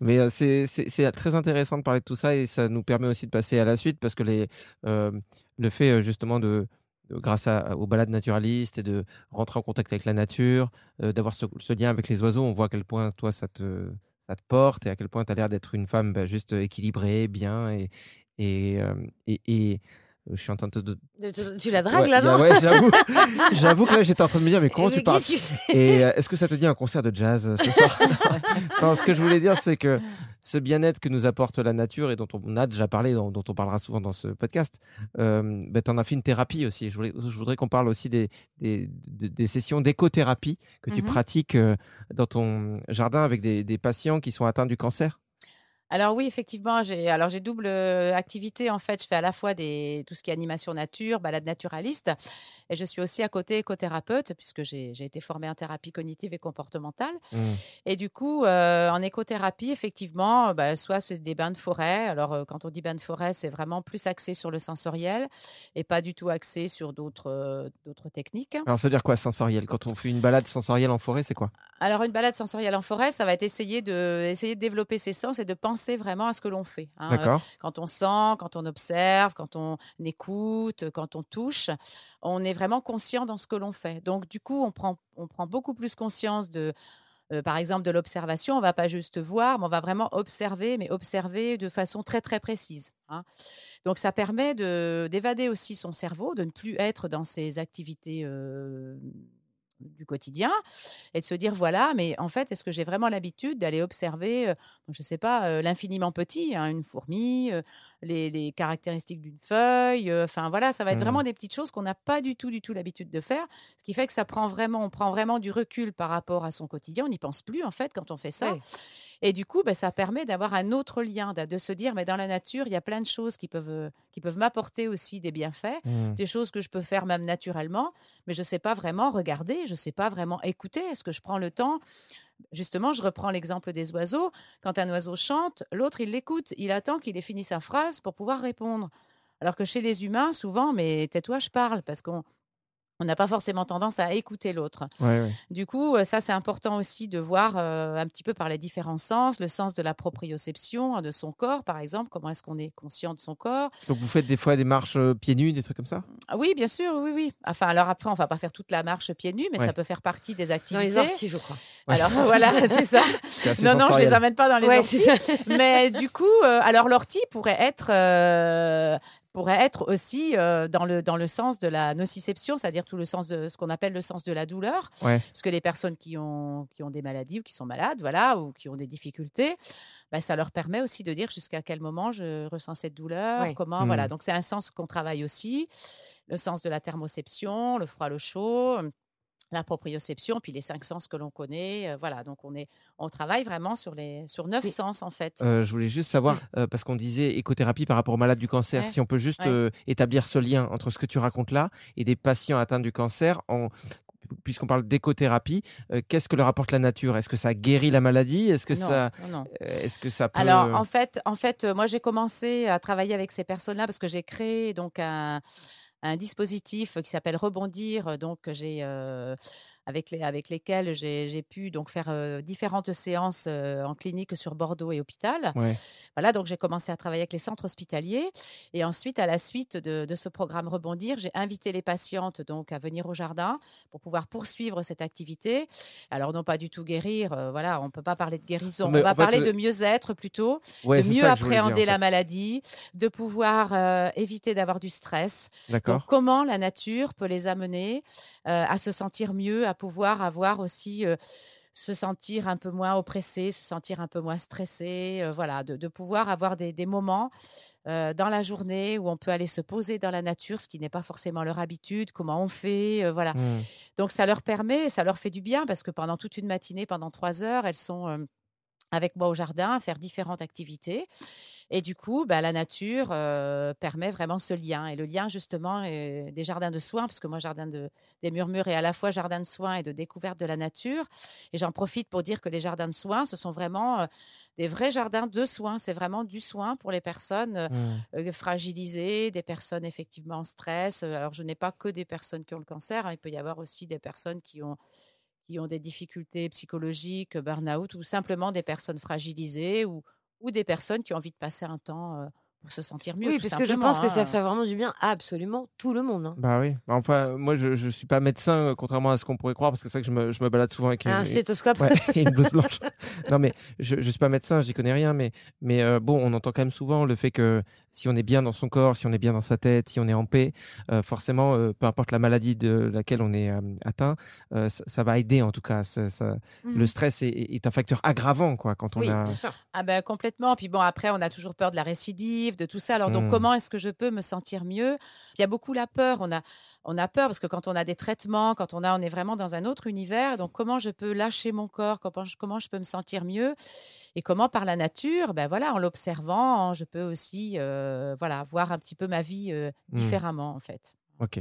Mais euh, c'est très intéressant de parler de tout ça et ça nous permet aussi de passer à la suite parce que euh, le fait euh, justement de, grâce à, aux balades naturalistes et de rentrer en contact avec la nature, d'avoir ce, lien avec les oiseaux, on voit à quel point toi ça te porte et à quel point tu as l'air d'être une femme bah, juste équilibrée, bien et je suis en train de. te- Tu la dragues Ouais, là, non ouais, j'avoue. J'avoue que là, j'étais en train de me dire, mais comment Mais tu parles que Et euh, est-ce que ça te dit un concert de jazz euh, ce soir? Non, ce que je voulais dire, c'est que ce bien-être que nous apporte la nature et dont on a déjà parlé, dont, dont on parlera souvent dans ce podcast, euh, ben, tu en as fait une thérapie aussi. Je voulais- je voudrais qu'on parle aussi des, des, des- des sessions d'écothérapie que tu Mhm. pratiques euh, dans ton jardin avec des, des patients qui sont atteints du cancer. Alors oui, effectivement, j'ai alors j'ai double euh, activité en fait. Je fais à la fois des tout ce qui est animation nature, balade naturaliste, et je suis aussi à côté écothérapeute puisque j'ai été formée en thérapie cognitive et comportementale. Et du coup, euh, en écothérapie, effectivement, bah, soit c'est des bains de forêt. Alors euh, quand on dit bains de forêt, c'est vraiment plus axé sur le sensoriel et pas du tout axé sur d'autres d'autres techniques. Alors, ça veut dire quoi sensoriel? Quand on fait une balade sensorielle en forêt, c'est quoi? Alors, une balade sensorielle en forêt, ça va être essayer de, essayer de développer ses sens et de penser vraiment à ce que l'on fait. hein. D'accord. Quand on sent, quand on observe, quand on écoute, quand on touche, on est vraiment conscient dans ce que l'on fait. Donc, du coup, on prend, on prend beaucoup plus conscience de, euh, par exemple, de l'observation. On va pas juste voir, mais on va vraiment observer, mais observer de façon très, très précise. hein. Donc, ça permet de- d'évader aussi son cerveau, de ne plus être dans ses activités euh, du quotidien et de se dire voilà mais en fait est-ce que j'ai vraiment l'habitude d'aller observer euh, je sais pas euh, l'infiniment petit hein, une fourmi euh, les, les caractéristiques d'une feuille enfin voilà ça va être vraiment des petites choses qu'on n'a pas du tout du tout l'habitude de faire ce qui fait que ça prend vraiment on prend vraiment du recul par rapport à son quotidien on n'y pense plus en fait quand on fait ça Ouais. Et du coup, ben, ça permet d'avoir un autre lien, de se dire, mais dans la nature, il y a plein de choses qui peuvent, euh, qui peuvent m'apporter aussi des bienfaits, Mmh. des choses que je peux faire même naturellement, mais je ne sais pas vraiment regarder, je ne sais pas vraiment écouter. Est-ce que je prends le temps? Justement, je reprends l'exemple des oiseaux. Quand un oiseau chante, l'autre, il l'écoute. Il attend qu'il ait fini sa phrase pour pouvoir répondre. Alors que chez les humains, souvent, mais tais-toi, je parle, parce qu'on on n'a pas forcément tendance à écouter l'autre. Ouais, ouais. Du coup, euh, ça, c'est important aussi de voir euh, un petit peu par les différents sens, le sens de la proprioception hein, de son corps, par exemple, comment est-ce qu'on est conscient de son corps. Donc, vous faites des fois des marches euh, pieds nus, des trucs comme ça? Ah oui, bien sûr, oui, oui. Enfin, alors après, on va pas faire toute la marche pieds nus, mais Ouais. ça peut faire partie des Dans activités. les orties, je crois. Alors voilà, c'est ça. Non, non, je les amène pas dans les Ouais, orties. Mais du coup, euh, alors l'ortie pourrait être euh, pourrait être aussi euh, dans le dans le sens de la nociception, c'est-à-dire tout le sens de ce qu'on appelle le sens de la douleur, Ouais. parce que les personnes qui ont qui ont des maladies ou qui sont malades, voilà, ou qui ont des difficultés, bah, ça leur permet aussi de dire jusqu'à quel moment je ressens cette douleur, Ouais. comment, Mm. voilà. Donc c'est un sens qu'on travaille aussi, le sens de la thermoception, le froid, le chaud la proprioception, puis les cinq sens que l'on connaît. euh, voilà, donc on, est, on travaille vraiment sur, les, sur neuf sens, en fait. Euh, je voulais juste savoir, euh, parce qu'on disait écothérapie par rapport aux malades du cancer, Ouais. si on peut juste Ouais. établir ce lien entre ce que tu racontes là et des patients atteints du cancer, en... puisqu'on parle d'écothérapie, qu'est-ce que leur apporte la nature? Est-ce que ça guérit la maladie? Est-ce que non, ça, non, non. est-ce que ça peut Alors, en fait, en fait moi, j'ai commencé à travailler avec ces personnes-là parce que j'ai créé donc un, un dispositif qui s'appelle Rebondir, donc que j'ai euh, avec, les, avec lesquels j'ai j'ai pu donc faire euh, différentes séances euh, en clinique sur Bordeaux et hôpital. Ouais. Voilà, donc j'ai commencé à travailler avec les centres hospitaliers. Et ensuite, à la suite de, de ce programme Rebondir, j'ai invité les patientes donc à venir au jardin pour pouvoir poursuivre cette activité. Alors, non pas du tout guérir, euh, voilà, on ne peut pas parler de guérison. Mais on va fait, parler de mieux-être plutôt, Ouais, de mieux dire, appréhender en la maladie, de pouvoir éviter d'avoir du stress. Donc, comment la nature peut les amener à se sentir mieux, à pouvoir avoir aussi euh, se sentir un peu moins oppressé, se sentir un peu moins stressé, euh, voilà, de, de pouvoir avoir des, des moments euh, dans la journée où on peut aller se poser dans la nature, ce qui n'est pas forcément leur habitude, comment on fait, euh, voilà. Hmm. Donc ça leur permet, ça leur fait du bien parce que pendant toute une matinée, pendant trois heures, elles sont avec moi au jardin à faire différentes activités. Et du coup, bah, la nature euh, permet vraiment ce lien. Et le lien, justement, est des jardins de soins, parce que moi, jardin de, des murmures est à la fois jardin de soins et de découverte de la nature. Et j'en profite pour dire que les jardins de soins, ce sont vraiment euh, des vrais jardins de soins. C'est vraiment du soin pour les personnes euh, euh, fragilisées, des personnes effectivement en stress. Alors, je n'ai pas que des personnes qui ont le cancer. hein. Il peut y avoir aussi des personnes qui ont qui ont des difficultés psychologiques, burn-out, ou simplement des personnes fragilisées, ou, ou des personnes qui ont envie de passer un temps pour se sentir mieux. Oui, tout parce que je pense que ça hein. ferait vraiment du bien à absolument tout le monde. hein. Bah oui. Bah, Enfin, moi, je, je suis pas médecin, euh, contrairement à ce qu'on pourrait croire, parce que c'est vrai que je me, je me balade souvent avec une, Un une- stéthoscope. Ouais, et une blouse blanche. non, mais je, je suis pas médecin, j'y connais rien, mais, mais euh, bon, on entend quand même souvent le fait que si on est bien dans son corps, si on est bien dans sa tête, si on est en paix, euh, forcément, euh, peu importe la maladie de laquelle on est euh, atteint, euh, ça, ça va aider en tout cas. Ça- ça- Mhm. Le stress est, est un facteur aggravant, quoi, quand on Oui, a. bien sûr. Ah ben complètement. Puis bon, après, on a toujours peur de la récidive, de tout ça. Alors donc, Mm. comment est-ce que je peux me sentir mieux? Il y a beaucoup la peur. On a, on a peur parce que quand on a des traitements, quand on a, on est vraiment dans un autre univers. Donc, comment je peux lâcher mon corps? Comment je, comment je peux me sentir mieux? Et comment par la nature Ben voilà, en l'observant, je peux aussi, euh, voilà, voir un petit peu ma vie euh, Mm. différemment en fait. Ok.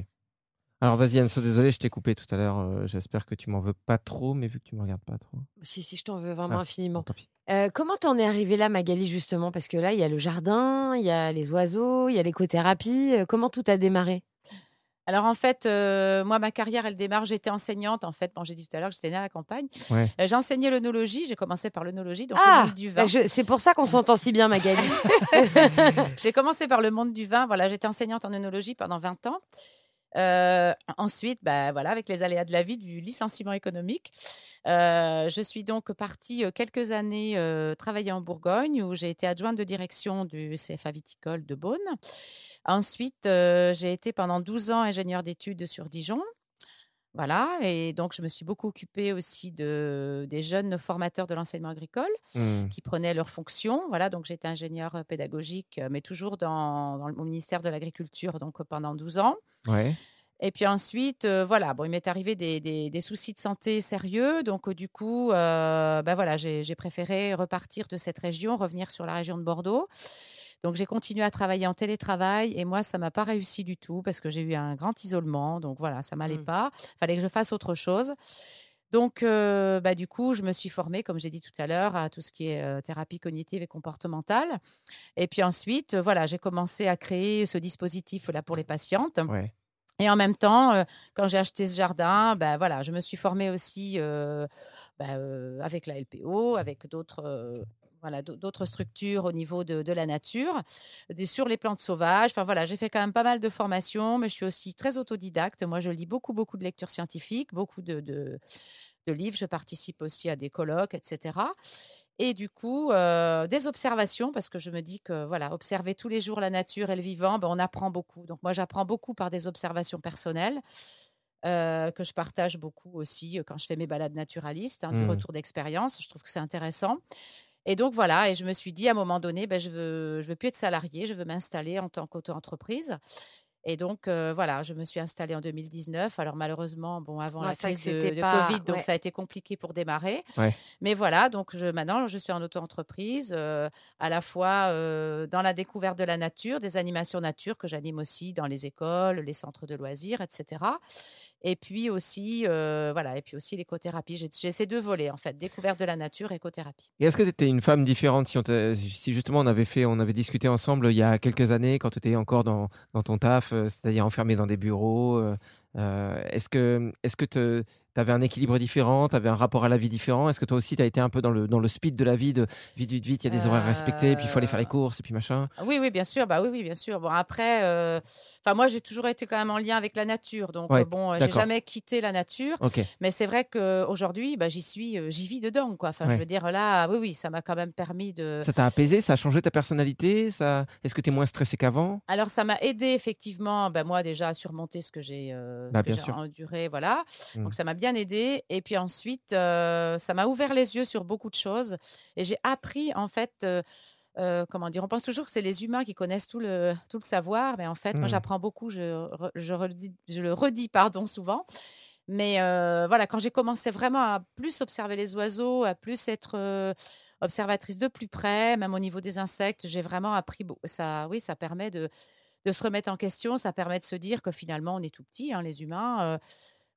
Alors vas-y, Anso, désolé, je t'ai coupé tout à l'heure. euh, J'espère que tu m'en veux pas trop, mais vu que tu me regardes pas trop. Si, si, je t'en veux vraiment Ah, infiniment. bon, tant pis. Euh, comment t'en es arrivé là, Magali, justement? Parce que là, il y a le jardin, il y a les oiseaux, il y a l'écothérapie. Euh, Comment tout a démarré? Alors en fait, euh, moi, ma carrière, elle démarre. J'étais enseignante en fait. Bon, j'ai dit tout à l'heure que j'étais née à la campagne. Ouais. Euh, j'ai enseigné l'œnologie. J'ai commencé par l'œnologie, donc Ah, le monde du vin. bah, je- c'est pour ça qu'on s'entend si bien, Magali. J'ai commencé par le monde du vin. Voilà, j'étais enseignante en œnologie pendant 20 ans. Euh, ensuite, bah, voilà, avec les aléas de la vie, du licenciement économique, euh, je suis donc partie euh, quelques années euh, travailler en Bourgogne où j'ai été adjointe de direction du CFA viticole de Beaune. Ensuite, j'ai été pendant 12 ans ingénieure d'études sur Dijon. Voilà, et donc je me suis beaucoup occupée aussi de, des jeunes formateurs de l'enseignement agricole Hmm. qui prenaient leurs fonctions. Voilà, donc j'étais ingénieure pédagogique, mais toujours dans, dans au ministère de l'Agriculture, donc pendant 12 ans. Ouais. Et puis ensuite, euh, voilà, bon, il m'est arrivé des, des- des soucis de santé sérieux, donc euh, du coup, euh, ben voilà, j'ai préféré repartir de cette région, revenir sur la région de Bordeaux. Donc j'ai continué à travailler en télétravail et moi ça m'a pas réussi du tout parce que j'ai eu un grand isolement. Donc voilà, ça m'allait Mm. pas. Fallait que je fasse autre chose. Donc bah, du coup, je me suis formée, comme j'ai dit tout à l'heure, à tout ce qui est thérapie cognitive et comportementale. Et puis ensuite, voilà, j'ai commencé à créer ce dispositif là pour les patientes. Ouais. Et en même temps, euh, quand j'ai acheté ce jardin, ben voilà, je me suis formée aussi euh, ben, euh, avec la LPO, avec d'autres voilà, d'au- d'autres structures au niveau de, de la nature, sur les plantes sauvages. Enfin voilà, j'ai fait quand même pas mal de formations, mais je suis aussi très autodidacte. Moi, je lis beaucoup, beaucoup de lectures scientifiques, beaucoup de, de livres. Je participe aussi à des colloques, etc. Et du coup, euh, des observations, parce que je me dis que voilà, observer tous les jours la nature et le vivant, ben, on apprend beaucoup. Donc moi, j'apprends beaucoup par des observations personnelles. euh, que je partage beaucoup aussi euh, quand je fais mes balades naturalistes, hein, du Mhm. retour d'expérience. Je trouve que c'est intéressant. Et donc voilà, et je me suis dit à un moment donné, ben, je veux, je veux plus être salariée, je veux m'installer en tant qu'auto-entreprise. Et donc euh, voilà, je me suis installée en 2019. Alors malheureusement, bon, avant Ouais, la crise de, c'était de pas- Covid, donc ouais. ça a été compliqué pour démarrer. Ouais. Mais voilà, donc je, maintenant, je suis en auto-entreprise, euh, à la fois euh, dans la découverte de la nature, des animations nature que j'anime aussi dans les écoles, les centres de loisirs, etc. Et puis aussi, euh, voilà, et puis aussi l'écothérapie. J'ai ces deux volets en fait, découverte de la nature, écothérapie. Et est-ce que tu étais une femme différente si, justement on avait fait, on avait discuté ensemble il y a quelques années quand tu étais encore dans, ton taf, euh, c'est-à-dire enfermé dans des bureaux euh, euh, Est-ce que est-ce que tu avais un équilibre différent, tu avais un rapport à la vie différent? Est-ce que toi aussi tu as été un peu dans le, dans le speed de la vie, de vite, vite, vite, il y a des horaires respectés, puis il faut aller faire les Euh, courses, et puis machin? Oui, oui, bien sûr. Bah oui, oui, bien sûr. Bon, après, euh, enfin, moi, j'ai toujours été quand même en lien avec la nature. Donc, Ouais, euh, bon, euh, j'ai jamais quitté la nature. Mais c'est vrai qu'aujourd'hui, bah, j'y suis, euh, j'y vis dedans, quoi. Enfin, Ouais. je veux dire, là, oui, oui, ça m'a quand même permis de. Ça t'a apaisé Ça a changé ta personnalité ça... Est-ce que tu es moins stressé qu'avant? Alors, ça m'a aidé effectivement, ben, moi déjà à surmonter ce que j'ai euh, ce Bah, que j'ai enduré, voilà. Donc ça m'a bien aidé. Et puis ensuite, euh, ça m'a ouvert les yeux sur beaucoup de choses. Et j'ai appris en fait. euh, euh, comment dire On pense toujours que c'est les humains qui connaissent tout le tout le savoir, mais en fait, moi Mm. j'apprends beaucoup. Je je, redis- je le redis pardon souvent. Mais euh, voilà, quand j'ai commencé vraiment à plus observer les oiseaux, à plus être euh, observatrice de plus près, même au niveau des insectes, j'ai vraiment appris. Ça, oui, ça permet de, de se remettre en question. Ça permet de se dire que finalement, on est tout petit, hein, les humains. euh,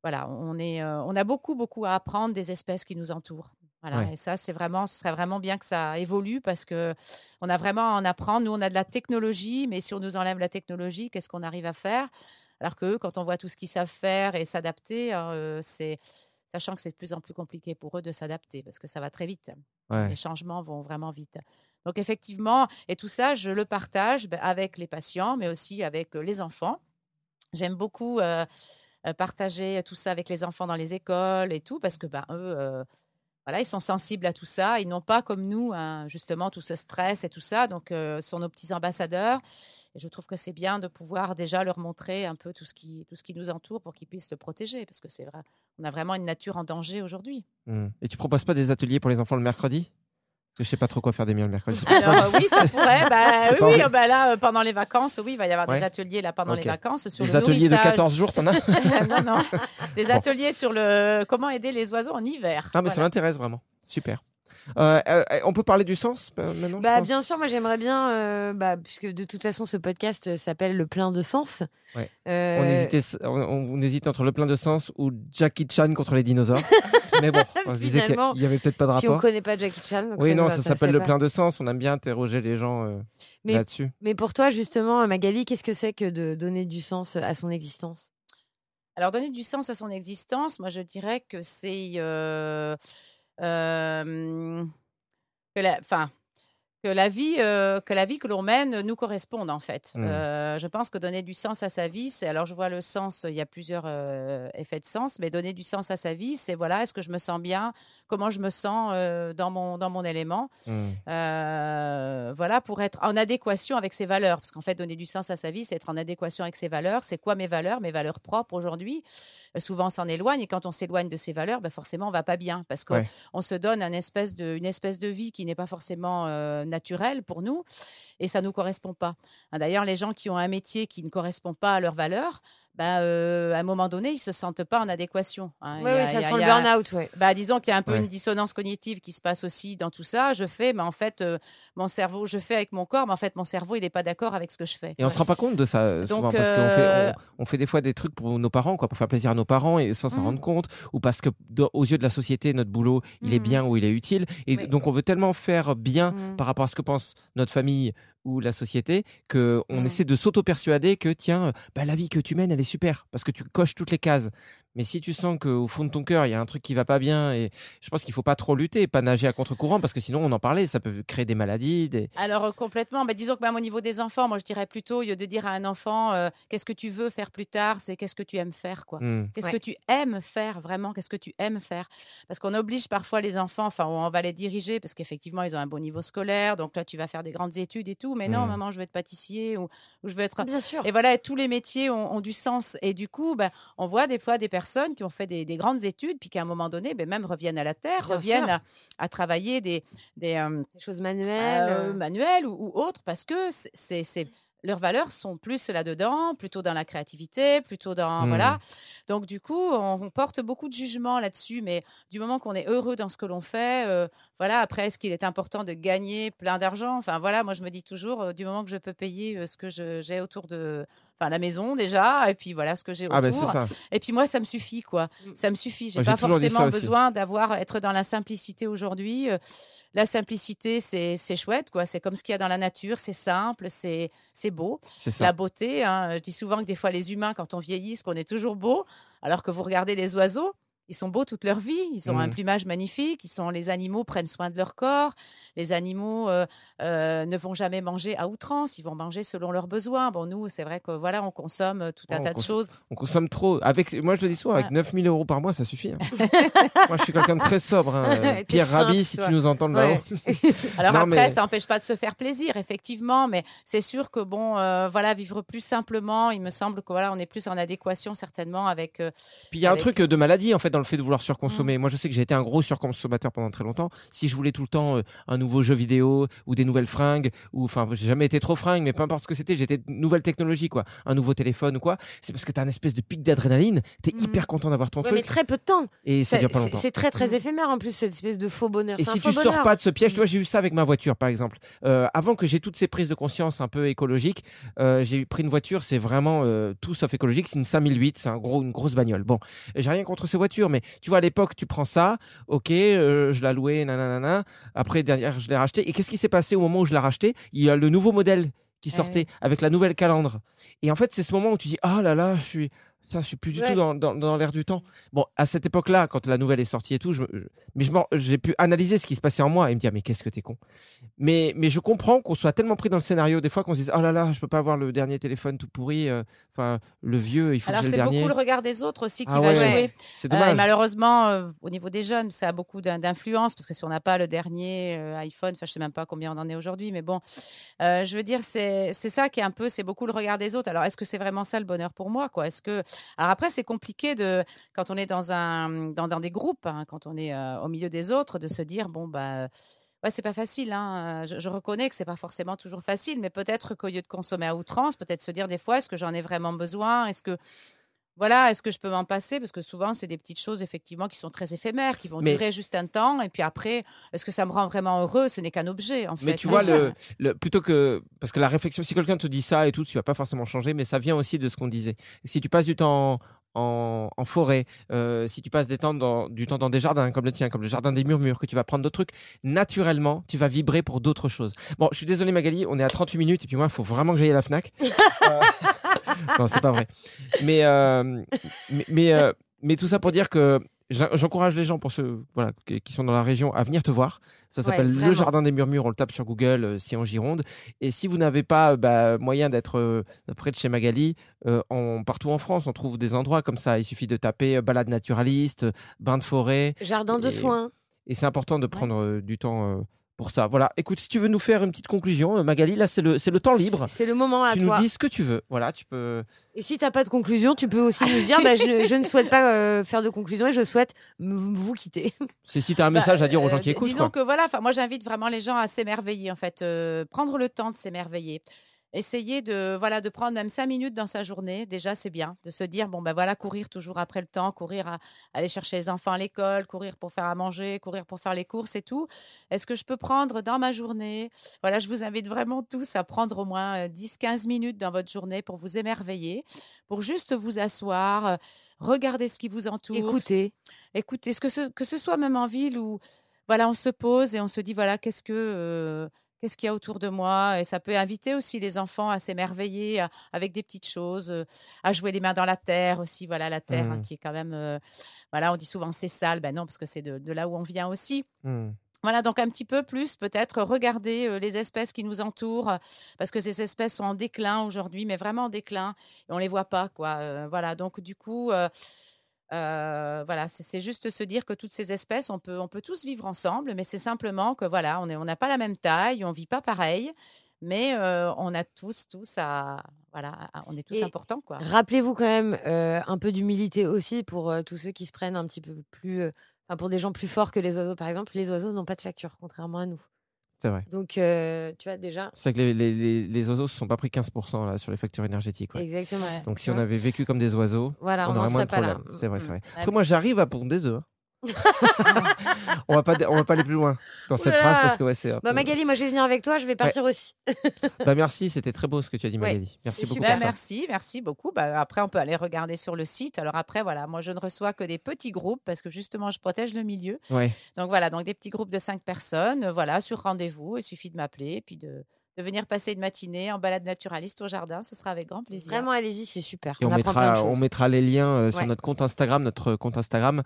voilà, on est, euh, on a beaucoup, beaucoup à apprendre des espèces qui nous entourent. Voilà, Ouais. et ça, c'est vraiment, ce serait vraiment bien que ça évolue parce que on a vraiment à en apprendre. Nous, on a de la technologie, mais si on nous enlève la technologie, qu'est-ce qu'on arrive à faire? Alors que eux, quand on voit tout ce qu'ils savent faire et s'adapter, euh, c'est sachant que c'est de plus en plus compliqué pour eux de s'adapter parce que ça va très vite. Ouais. Les changements vont vraiment vite. Donc effectivement, et tout ça, je le partage ben, avec les patients, mais aussi avec euh, les enfants. J'aime beaucoup euh, euh, partager tout ça avec les enfants dans les écoles et tout, parce que ben, eux, voilà, ils sont sensibles à tout ça. Ils n'ont pas comme nous, hein, justement, tout ce stress et tout ça. Donc, euh, sont nos petits ambassadeurs. Et je trouve que c'est bien de pouvoir déjà leur montrer un peu tout ce qui, tout ce qui nous entoure pour qu'ils puissent se protéger, parce que c'est vrai, on a vraiment une nature en danger aujourd'hui. Hmm. Et tu proposes pas des ateliers pour les enfants le mercredi? Que je sais pas trop quoi faire des miens le mercredi. Alors euh, oui, ça pourrait. Bah, oui, oui, bah, là, euh, pendant les vacances, oui, il va y avoir des ateliers là pendant les vacances sur Des le ateliers de nourrissage. 14 jours, t'en as non, non. Des Bon. ateliers sur le comment aider les oiseaux en hiver. Ah, mais ça m'intéresse vraiment. Super. Euh, euh, on peut parler du sens maintenant Bah, bien sûr, moi j'aimerais bien, euh, bah, puisque de toute façon ce podcast s'appelle Le plein de sens. Ouais. Euh, On, hésitait, on, on hésite entre le plein de sens ou Jackie Chan contre les dinosaures. Mais bon, on se disait qu'il y avait peut-être pas de Puis on rapport. connaît pas Jackie Chan. donc Oui, ça non, ça s'appelle le plein de sens. On aime bien interroger les gens euh, Mais- là-dessus. Mais pour toi, justement, Magali, qu'est-ce que c'est que de donner du sens à son existence? Alors, donner du sens à son existence, moi, je dirais que c'est. euh, euh, que la, enfin, que la vie, euh, que la vie que l'on mène nous corresponde en fait. Mm. Euh, je pense que donner du sens à sa vie, c'est alors je vois le sens, il y a plusieurs euh, effets de sens, mais donner du sens à sa vie, c'est voilà, est-ce que je me sens bien, comment je me sens euh, dans mon dans mon élément, euh, voilà, pour être en adéquation avec ses valeurs. Parce qu'en fait, donner du sens à sa vie, c'est être en adéquation avec ses valeurs. C'est quoi mes valeurs, mes valeurs propres aujourd'hui? Euh, Souvent, on s'en éloigne et quand on s'éloigne de ses valeurs, ben forcément, on va pas bien parce qu'on Ouais. on se donne un espèce de, une espèce de vie qui n'est pas forcément naturelle pour nous et ça nous correspond pas. Hein, D'ailleurs, les gens qui ont un métier qui ne correspond pas à leurs valeurs, ben, euh, à un moment donné, ils se sentent pas en adéquation. hein. Oui, y a- oui, ça a- sent le burn-out, ouais. bah, disons qu'il y a un peu Ouais. une dissonance cognitive qui se passe aussi dans tout ça. Je fais, mais en fait, euh, mon cerveau, je fais avec mon corps, mais en fait, mon cerveau, il n'est pas d'accord avec ce que je fais. Et on se rend pas compte de ça euh, souvent parce qu'on fait, euh, on, on fait des fois des trucs pour nos parents, quoi, pour faire plaisir à nos parents et sans s'en Mhm. rendre compte, ou parce que aux yeux de la société, notre boulot, il est Mhm. bien ou il est utile. Et Oui. donc on veut tellement faire bien Mhm. par rapport à ce que pense notre famille ou la société que on Mhm. essaie de s'auto-persuader que tiens, bah, la vie que tu mènes, elle est super parce que tu coches toutes les cases. Mais si tu sens qu'au fond de ton cœur, il y a un truc qui va pas bien, et je pense qu'il faut pas trop lutter, pas nager à contre-courant parce que sinon on en parlait, ça peut créer des maladies, des. Alors euh, complètement, mais disons que même au niveau des enfants, moi je dirais plutôt, au lieu de dire à un enfant euh, qu'est-ce que tu veux faire plus tard, c'est qu'est-ce que tu aimes faire, quoi. Hmm. Qu'est-ce Ouais. que tu aimes faire vraiment? Qu'est-ce que tu aimes faire? Parce qu'on oblige parfois les enfants, enfin on va les diriger parce qu'effectivement ils ont un bon niveau scolaire, donc là tu vas faire des grandes études et tout, mais non Mm. maman je veux être pâtissier ou, ou je veux être Bien sûr. Et voilà, tous les métiers ont, ont du sens. Et du coup, ben, on voit des fois des personnes qui ont fait des, des grandes études, puis qu'à un moment donné, ben, même reviennent à la terre, Bien reviennent à, à travailler des, des euh, Des choses manuelles. euh, euh, manuels ou, ou autres, parce que c'est- leurs valeurs sont plus là-dedans, plutôt dans la créativité, plutôt dans Mm. voilà. Donc du coup, on, on porte beaucoup de jugement là-dessus, mais du moment qu'on est heureux dans ce que l'on fait, euh, voilà. Après, est-ce qu'il est important de gagner plein d'argent? Enfin voilà, moi je me dis toujours, euh, du moment que je peux payer euh, ce que je- j'ai autour de, enfin la maison déjà, et puis voilà ce que j'ai autour. Ah ben ça. Et puis moi, ça me suffit, quoi. Ça me suffit. J'ai pas forcément besoin d'avoir être dans la simplicité aujourd'hui. Euh, La simplicité, c'est c'est chouette, quoi. C'est comme ce qu'il y a dans la nature. C'est simple, c'est c'est beau. La beauté. hein. Je dis souvent que des fois, les humains, quand on vieillit, qu'on est toujours beau, alors que vous regardez les oiseaux. Ils sont beaux toute leur vie, ils ont un Mm. plumage magnifique, ils sont les animaux prennent soin de leur corps, les animaux euh, euh, ne vont jamais manger à outrance, ils vont manger selon leurs besoins. Bon nous, c'est vrai que voilà, on consomme euh, tout un Ouais, tas de choses. On consomme trop. Avec, moi, je le dis souvent, avec Ouais. 9000 euros par mois, ça suffit. hein. moi, je suis quelqu'un de très sobre. hein. Pierre Rabhi, si toi. tu nous entends de Ouais. là-haut. Alors Non, après, mais- ça n'empêche pas de se faire plaisir, effectivement, mais c'est sûr que bon, euh, voilà, vivre plus simplement, il me semble que voilà, on est plus en adéquation certainement avec. Puis il y a un truc de maladie en fait dans le fait de vouloir surconsommer. Mm. Moi je sais que j'ai été un gros surconsommateur pendant très longtemps. Si je voulais tout le temps euh, un nouveau jeu vidéo ou des nouvelles fringues ou enfin j'ai jamais été trop fringue mais peu importe ce que c'était, j'étais nouvelle technologie quoi, un nouveau téléphone ou quoi, c'est parce que t'as un espèce de pic d'adrénaline, t'es Mm. hyper content d'avoir ton ouais, mais truc très peu de temps. et ça dure pas longtemps. c'est très très éphémère en plus cette espèce de faux bonheur. Et si tu sors bonheur. pas de ce piège, tu vois, j'ai eu ça avec ma voiture, par exemple. Euh, avant que j'ai toutes ces prises de conscience un peu écologiques, euh, j'ai pris une voiture, c'est vraiment tout sauf écologique. C'est une 5008, c'est un gros, une grosse bagnole. Bon, j'ai rien contre ces voitures, mais tu vois, à l'époque, tu prends ça, ok, euh, je la louais, nanana. Après, derrière, je l'ai racheté. Et qu'est-ce qui s'est passé au moment où je l'ai racheté? Il y a le nouveau modèle qui Ouais. sortait avec la nouvelle calandre. Et en fait, c'est ce moment où tu dis, ah là là, je suis Ça, je suis plus du Ouais. tout dans, dans, dans l'air du temps. Bon, à cette époque-là, quand la nouvelle est sortie et tout, je, je- mais je m'en- j'ai pu analyser ce qui se passait en moi et me dire mais qu'est-ce que t'es con. Mais mais je comprends qu'on soit tellement pris dans le scénario des fois qu'on se dise oh là là, je peux pas avoir le dernier téléphone tout pourri. euh, Enfin, le vieux, il faut Alors que j'ai c'est le dernier. beaucoup le regard des autres aussi qui Ah va ouais, jouer. C'est Euh, malheureusement, euh, au niveau des jeunes, ça a beaucoup d'in- d'influence parce que si on n'a pas le dernier iPhone, enfin je sais même pas combien on en est aujourd'hui, mais bon, je veux dire c'est c'est ça qui est un peu, c'est beaucoup le regard des autres. Alors est-ce que c'est vraiment ça le bonheur pour moi quoi? Est-ce que alors après c'est compliqué de quand on est dans un dans, dans des groupes, hein, quand on est euh, au milieu des autres, de se dire bon bah Ouais, c'est pas facile. Hein. Je, je reconnais que c'est pas forcément toujours facile, mais peut-être qu'au lieu de consommer à outrance, peut-être se dire des fois, est-ce que j'en ai vraiment besoin? Est-ce que voilà, est-ce que je peux m'en passer? Parce que souvent, c'est des petites choses effectivement qui sont très éphémères, qui vont Mais- durer juste un temps, et puis après, est-ce que ça me rend vraiment heureux? Ce n'est qu'un objet, en fait. Mais tu vois, le, le- plutôt que. Parce que la réflexion, si quelqu'un te dit ça et tout, tu vas pas forcément changer, mais ça vient aussi de ce qu'on disait. Si tu passes du temps en, en forêt, euh, si tu passes des temps dans, du temps dans des jardins comme le tien, comme le jardin des murmures, que tu vas prendre d'autres trucs, naturellement, tu vas vibrer pour d'autres choses. Bon, je suis désolé, Magali, on est à 38 minutes et puis moi, il faut vraiment que j'aille à la Fnac. Euh, non, c'est pas vrai. Mais, euh, mais, mais, euh, mais tout ça pour dire que. j'en- J'encourage les gens pour ceux voilà, qui sont dans la région à venir te voir. Ça Ouais, s'appelle le. Jardin des Murmures. On le tape sur Google, euh, c'est en Gironde. Et si vous n'avez pas euh, bah, moyen d'être euh, près de chez Magali, euh, en, partout en France, on trouve des endroits comme ça. Il suffit de taper balade naturaliste, bain de forêt. Jardin de soins. Et c'est important de prendre du temps pour ça. Voilà. Écoute, si tu veux nous faire une petite conclusion, euh, Magali, là, c'est le, c'est le temps libre. C'est le moment à Tu toi. nous dis ce que tu veux. Voilà, tu peux. Et si t'as pas de conclusion, tu peux aussi nous dire bah, je, je ne souhaite pas euh, faire de conclusion et je souhaite vous quitter. C'est si tu as un Bah, message à dire aux gens euh, qui écoutent. Disons quoi. que voilà, enfin moi j'invite vraiment les gens à s'émerveiller en fait, euh, prendre le temps de s'émerveiller. Essayer de voilà de prendre même cinq minutes dans sa journée, déjà c'est bien, de se dire bon ben voilà courir toujours après le temps, courir à aller chercher les enfants à l'école, courir pour faire à manger, courir pour faire les courses et tout. Est-ce que je peux prendre dans ma journée? Voilà, je vous invite vraiment tous à prendre au moins 10-15 minutes dans votre journée pour vous émerveiller, pour juste vous asseoir, euh, regarder ce qui vous entoure, Écoutez, écoutez, ce que, ce, que ce soit même en ville où voilà, on se pose et on se dit voilà, qu'est-ce que euh, qu'est-ce qu'il y a autour de moi? Et ça peut inviter aussi les enfants à s'émerveiller à- avec des petites choses, euh, à jouer les mains dans la terre aussi. Voilà, la terre hein, Mhm. qui est quand même euh, voilà, on dit souvent c'est sale, ben non parce que c'est de, de là où on vient aussi. Hmm. Voilà, donc un petit peu plus peut-être regarder euh, les espèces qui nous entourent, parce que ces espèces sont en déclin aujourd'hui, mais vraiment en déclin, et on les voit pas, quoi. Voilà, donc du coup, euh, voilà, c'est juste se dire que toutes ces espèces, on peut, on peut tous vivre ensemble, mais c'est simplement que voilà, on est- on n'a pas la même taille, on vit pas pareil, mais euh, on a tous, tous à, voilà, à- on est tous Et importants, quoi. rappelez-vous quand même euh, un peu d'humilité aussi pour tous ceux qui se prennent un petit peu plus. pour des gens plus forts que les oiseaux, par exemple, les oiseaux n'ont pas de facture, contrairement à nous. C'est vrai. Donc, euh, tu vois, déjà. C'est vrai que les, les, les, oiseaux ne se sont pas pris 15% là, sur les factures énergétiques. ouais. Exactement. Donc si on avait vécu comme des oiseaux, Voilà, on on n'en aurait moins serait de pas là. problèmes. C'est vrai, c'est vrai. Mm. Après, moi, j'arrive à pondre des œufs. hein. on va pas, on va pas aller plus loin dans cette Oula. phrase parce que ouais, c'est. Bah, Magali, moi, je vais venir avec toi, je vais partir aussi. Bah, merci, c'était très beau ce que tu as dit, Ouais. Magali. Merci beaucoup ça. merci, merci beaucoup. Bah, après, on peut aller regarder sur le site. Alors après, voilà, moi, je ne reçois que des petits groupes parce que justement, je protège le milieu. Ouais. Donc voilà, donc des petits groupes de cinq personnes, voilà, sur rendez-vous. Il suffit de m'appeler et puis de, de venir passer une matinée en balade naturaliste au jardin. Ce sera avec grand plaisir. Vraiment, allez-y, c'est super. Et on, mettra, on choses. mettra les liens euh, sur Ouais. notre compte Instagram. Notre compte Instagram,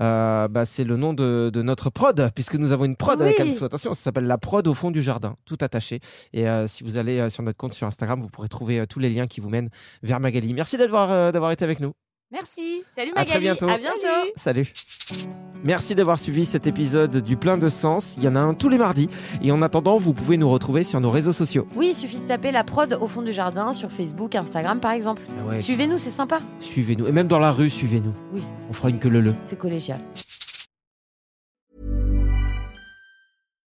euh, bah, c'est le nom de, de notre prod, puisque nous avons une prod avec Oui. Anne-Sou. Attention, ça s'appelle la prod au fond du jardin, tout attaché. Et euh, si vous allez euh, sur notre compte sur Instagram, vous pourrez trouver euh, tous les liens qui vous mènent vers Magali. Merci d'avoir euh, d'avoir été avec nous. Merci. Salut À très Magali, bientôt. à bientôt. Salut. Merci d'avoir suivi cet épisode du plein de sens. Il y en a un tous les mardis. Et en attendant, vous pouvez nous retrouver sur nos réseaux sociaux. Oui, il suffit de taper la prod au fond du jardin sur Facebook, Instagram par exemple. Ah ouais, Suivez-nous, c'est sympa. Suivez-nous. Et même dans la rue, suivez-nous. Oui. On fera une queue le le. C'est collégial.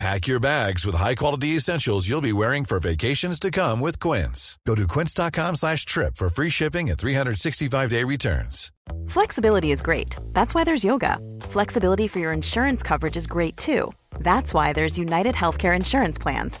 Pack your bags with high-quality essentials you'll be wearing for vacations to come with Quince. Go to quince.com slash trip for free shipping and 365-day returns. Flexibility is great. That's why there's yoga. Flexibility for your insurance coverage is great too. That's why there's United Healthcare Insurance Plans.